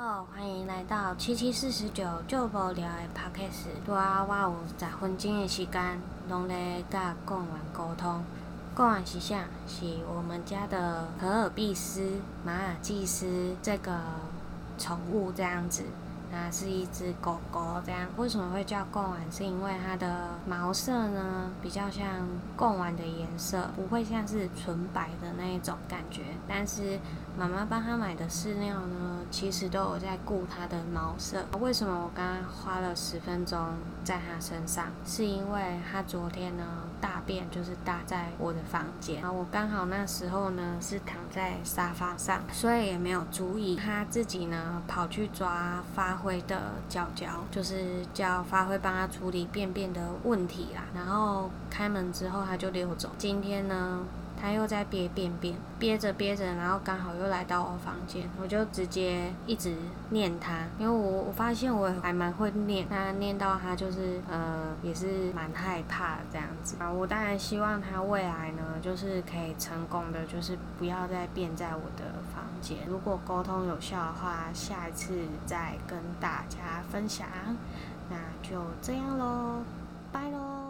好，欢迎来到七七四十九就无聊的 podcast，拄啊，我有十分钟的时间，拢咧甲贡丸沟通。贡丸是啥？是我们家的可尔必斯马尔济斯这个宠物这样子。那是一只狗狗，这样为什么会叫贡丸？是因为它的毛色呢，比较像贡丸的颜色，不会像是纯白的那一种感觉。但是妈妈帮它买的饲料呢，其实都有在顾它的毛色。为什么我刚刚花了十分钟在它身上？是因为它昨天呢大便就是大在我的房间，啊，我刚好那时候呢是躺在沙发上，所以也没有注意，它自己呢跑去抓发。会的角角就是叫发辉帮他处理便便的问题啦，然后开门之后他就溜走。今天呢，他又在憋便便，憋着憋着，然后刚好又来到我房间，我就直接一直念他，因为我我发现我还蛮会念，他念到他就是呃也是蛮害怕这样子啊。我当然希望他未来呢，就是可以成功的，就是不要再便在我的房间。如果沟通有效的话，下一次再跟大家分享。那就这样喽，拜喽。